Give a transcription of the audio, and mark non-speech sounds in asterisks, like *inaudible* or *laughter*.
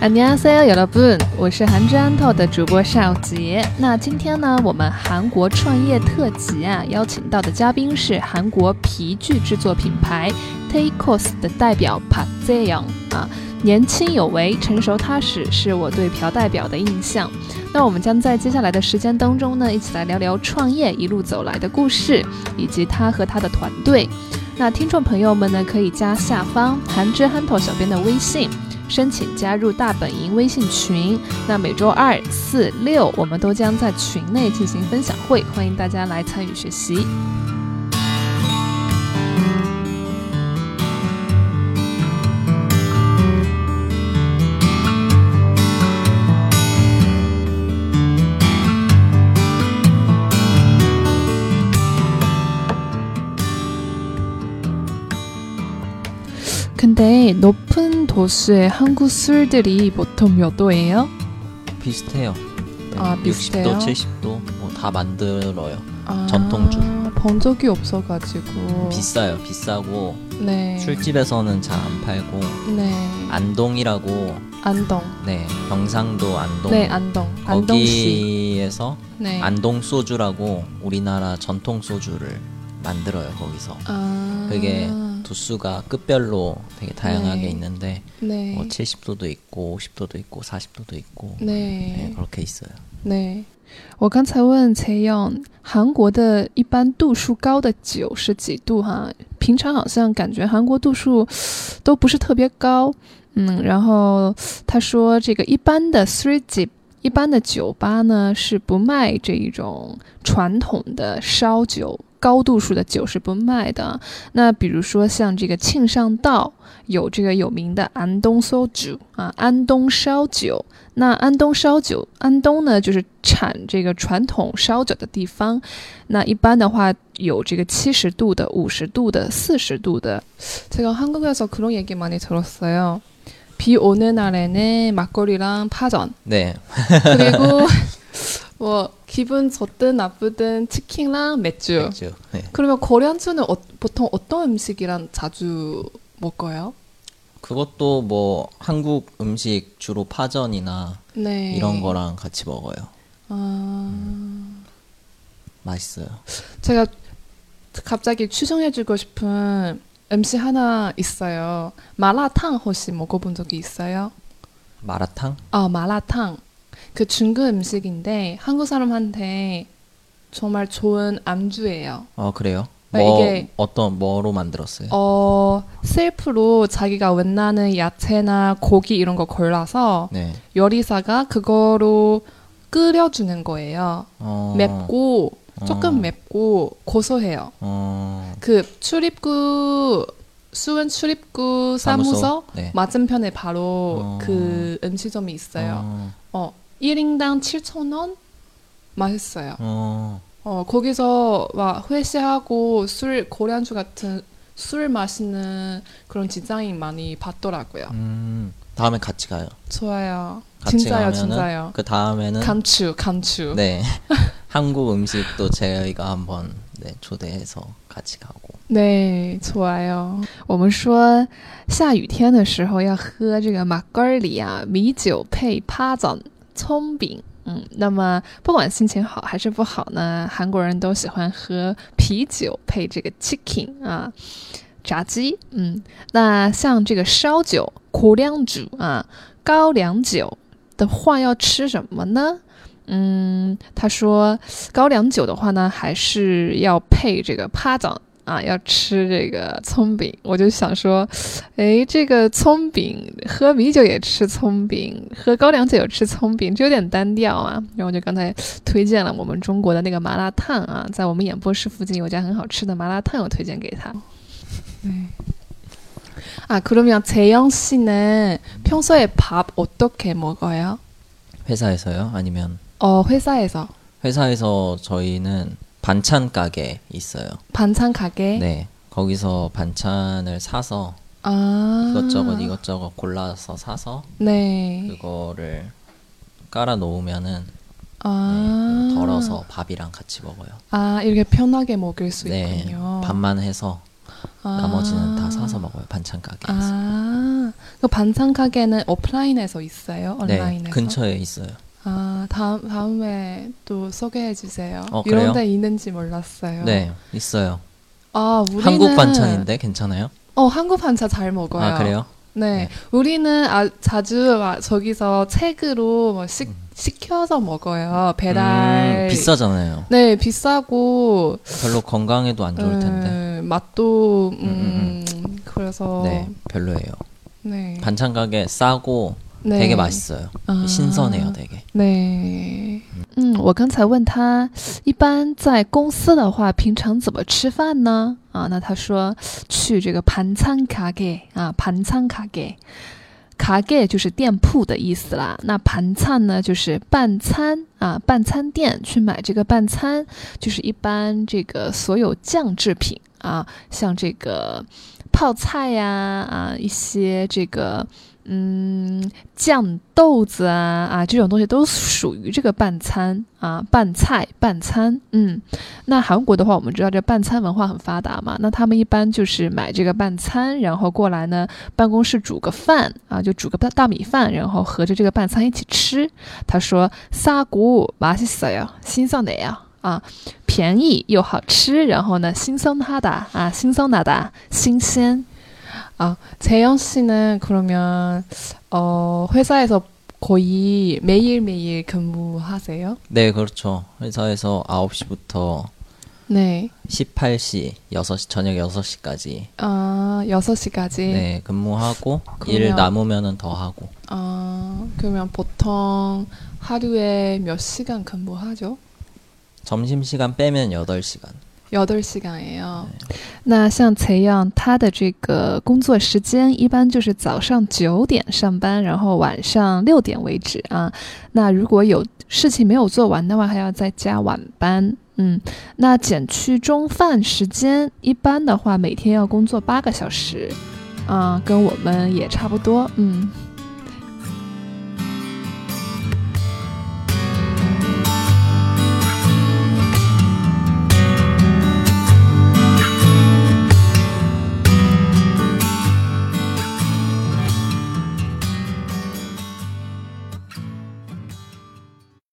안녕하세요，여러분，我是韩之安透的主播邵杰。那今天呢，我们韩国创业特辑啊，邀请到的嘉宾是韩国皮具制作品牌 Takos 的代表 Park Jaeyoung 啊，年轻有为，成熟踏实，是我对朴代表的印象。那我们将在接下来的时间当中呢，一起来聊聊创业一路走来的故事，以及他和他的团队。那听众朋友们呢，可以加下方韩之憨头小编的微信， 申请加入大本营微信群。那每周二、四、六，我们都将在群内进行分享会，欢迎大家来参与学习。 근데 높은 도수의 한국 술들이 보통 몇 도예요? 비슷해요. 네, 아, 비슷해요? 60도, 70도 뭐 다 만들어요. 아, 전통주. 본 적이 없어가지고. 비싸요. 비싸고 네. 술집에서는 잘 안 팔고 네. 안동이라고 안동. 네 경상도 안동 네, 안동. 안동시. 거기에서 네. 안동 소주라고 우리나라 전통 소주를 만들어요 거기서 아. 그게 도수가 끝별로 되게 다양하게 네. 있는데 네. 뭐 70도도 있고 50도도 있고 40도도 있고 네. 네, 그렇게 있어요. 对，我刚才问崔勇，韩国的一般度数高的酒是几度哈？平常好像感觉韩国度数都不是特别高，嗯，然后他说这个一般的 three j 一般的酒吧呢是不卖这一种传统的烧酒， 高度数的酒是不卖的。那比如说像这个庆尚道有这个有名的安东烧酒啊，安东烧酒。那安东烧酒，安东呢就是产这个传统烧酒的地方。那一般的话有这个七十度的、五十度的、四十度的。제가한국에서그런얘기많이들었어요비오는날에는막걸리랑파전 네 *laughs* 그리고 뭐 기분 좋든 나쁘든 치킨랑 맥주. 맥주. 네. 그러면 거리안주는 어, 보통 어떤 음식이랑 자주 먹어요? 그것도 뭐 한국 음식 주로 파전이나 네. 이런 거랑 같이 먹어요. 아... 맛있어요. 제가 갑자기 추천해주고 싶은 음식 하나 있어요. 마라탕 혹시 먹어본 적이 있어요? 마라탕? 아, 마라탕. 그 중국 음식인데 한국 사람한테 정말 좋은 안주예요. 어 그래요? 네, 뭐 이게- 어떤 뭐로 만들었어요? 어, 셀프로 자기가 원하는 야채나 고기 이런 거 골라서 네. 요리사가 그거로 끓여주는 거예요. 어, 맵고 조금 어. 맵고 고소해요. 어, 그 출입구 수원 출입구 사무소, 사무소? 네. 맞은편에 바로 어. 그 음식점이 있어요. 어, 어, 1인당 7,000원? 맛있어요. 어, 어, 거기서 막 회시하고 술, 고량주 같은 술 마시는 그런 디자인 많이 봤더라고요. 음, 다음에 같이 가요. 좋아요. 같이 진짜요, 가면은 진짜요. 그 다음에는 감추, 감추. 네 *laughs* 한국 음식도 저희가 한번 네, 초대해서 같이 가고. 对，좋아요。我们说下雨天的时候要喝这个马格尔里啊，米酒配趴子、 葱饼。嗯，那么不管心情好还是不好呢，韩国人都喜欢喝啤酒配这个 chicken 啊，炸鸡。嗯，那像这个烧酒、고량주啊，高粱酒的话，要吃什么呢？嗯，他说高粱酒的话呢，还是要配这个趴子 啊，要吃这个葱饼。我就想说，哎，这个葱饼喝米酒也吃葱饼，喝高粱酒也吃葱饼，这有点单调啊。然后我就刚才推荐了我们中国的那个麻辣烫啊，在我们演播室附近有家很好吃的麻辣烫，我推荐给他。对。 *laughs* 아, 그러면 재영 씨는 평소에 밥 어떻게 먹어요? 회사에서요? 아니면 어, 회사에서. 회사에서 저희는 반찬 가게 있어요. 반찬 가게? 네. 거기서 반찬을 사서 아. 이것저것 이것저것 골라서 사서 네. 그거를 깔아 놓으면은 아. 네, 덜어서 밥이랑 같이 먹어요. 아, 이렇게 편하게 먹을 수 네. 있군요. 반만 해서 아. 나머지는 다 사서 먹어요. 반찬 가게에서. 아, 그 반찬 가게는 오프라인에서 있어요? 온라인에서? 네, 근처에 있어요. 아, 다음, 다음에 또 소개해 주세요. 어, 이런? 데 있는지 몰랐어요. 네, 있어요. 아, 우리는 한국 반찬인데 괜찮아요? 어, 한국 반찬 잘 먹어요. 아, 그래요? 네. 네. 우리는 아, 자주 막 저기서 책으로 뭐 시, 시켜서 먹어요. 배달. 음, 비싸잖아요. 네, 비싸고 별로 건강에도 안 좋을 텐데. 네, 맛도 음, 음, 그래서 네, 별로예요. 네. 반찬 가게 싸고 네. 되게 맛있어요. 아. 신선해요, 되게. 对，嗯，我刚才问他，一般在公司的话，平常怎么吃饭呢？啊，那他说去这个盘餐卡给啊，盘餐卡给，卡给就是店铺的意思啦。那盘餐呢，就是半餐啊，半餐店去买这个半餐，就是一般这个所有酱制品啊，像这个 泡菜呀啊一些这个。嗯，酱豆子啊啊，这种东西都属于这个拌餐啊，拌菜拌餐。嗯，那韩国的话，我们知道这拌餐文化很发达嘛，那他们一般就是买这个拌餐，然后过来呢，办公室煮个饭啊，就煮个大大米饭，然后合着这个拌餐一起吃。他说싸고맛있어요，新鲜的呀 啊，便宜又好吃，然后呢，新鲜하다啊，新鲜나다，新鲜。 아, 재영 씨는 그러면 어, 회사에서 거의 매일매일 근무하세요? 네, 그렇죠. 회사에서 9시부터 네. 18시, 6시, 저녁 6시까지 아, 6시까지? 네, 근무하고 일 그러면- 남으면은 더 하고. 아, 그러면 보통 하루에 몇 시간 근무하죠? 점심시간 빼면 8시간. 8시간이에요. 那像崔样，他的这个工作时间一般就是早上九点上班，然后晚上六点为止啊。那如果有事情没有做完的话，还要再加晚班。嗯，那减去中饭时间，一般的话每天要工作八个小时，啊，跟我们也差不多。嗯。